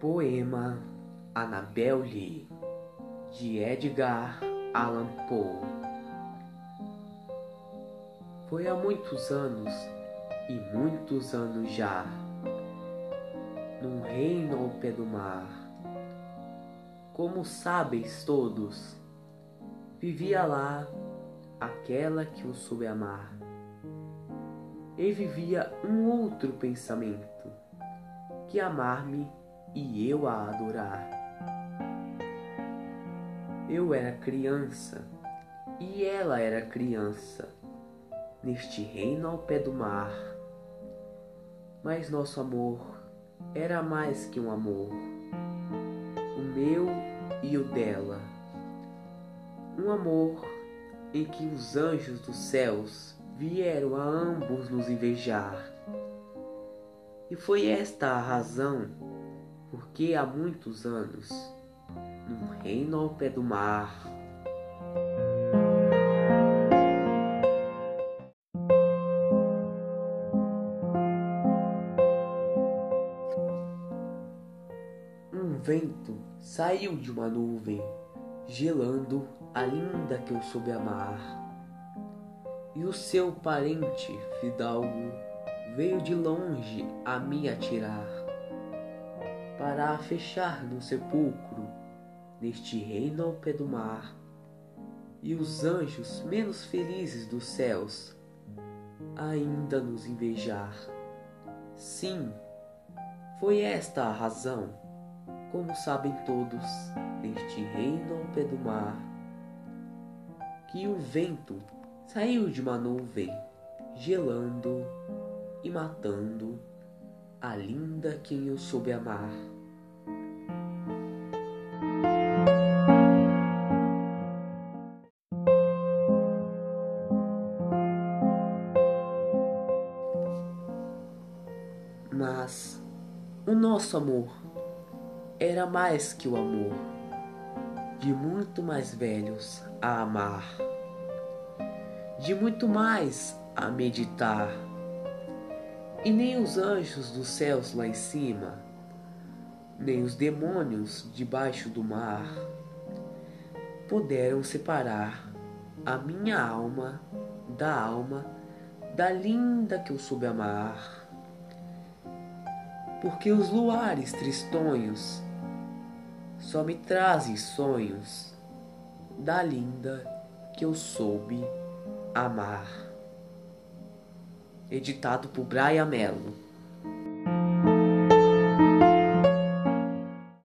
Poema Annabel Lee de Edgar Allan Poe Foi há muitos anos e muitos anos já, num reino ao pé do mar. Como sábeis todos, vivia lá aquela que o soube amar. E vivia um outro pensamento, que amar-me e eu a adorar. Eu era criança e ela era criança, neste reino ao pé do mar. Mas nosso amor era mais que um amor, o meu e o dela. Um amor em que os anjos dos céus vieram a ambos nos invejar. E foi esta a razão porque há muitos anos, num reino ao pé do mar, um vento saiu de uma nuvem, gelando a linda que eu soube amar. E o seu parente fidalgo veio de longe a me atirar para a fechar no sepulcro, neste reino ao pé do mar, e os anjos menos felizes dos céus ainda nos invejar. Sim, foi esta a razão, como sabem todos, neste reino ao pé do mar, que o vento saiu de uma nuvem, gelando e matando a linda quem eu soube amar. Mas o nosso amor era mais que o amor de muito mais velhos a amar, de muito mais a meditar e nem os anjos dos céus lá em cima, nem os demônios debaixo do mar puderam separar a minha alma da alma da linda que eu soube amar. Porque os luares tristonhos só me trazem sonhos da linda que eu soube amar editado por Brian Mello.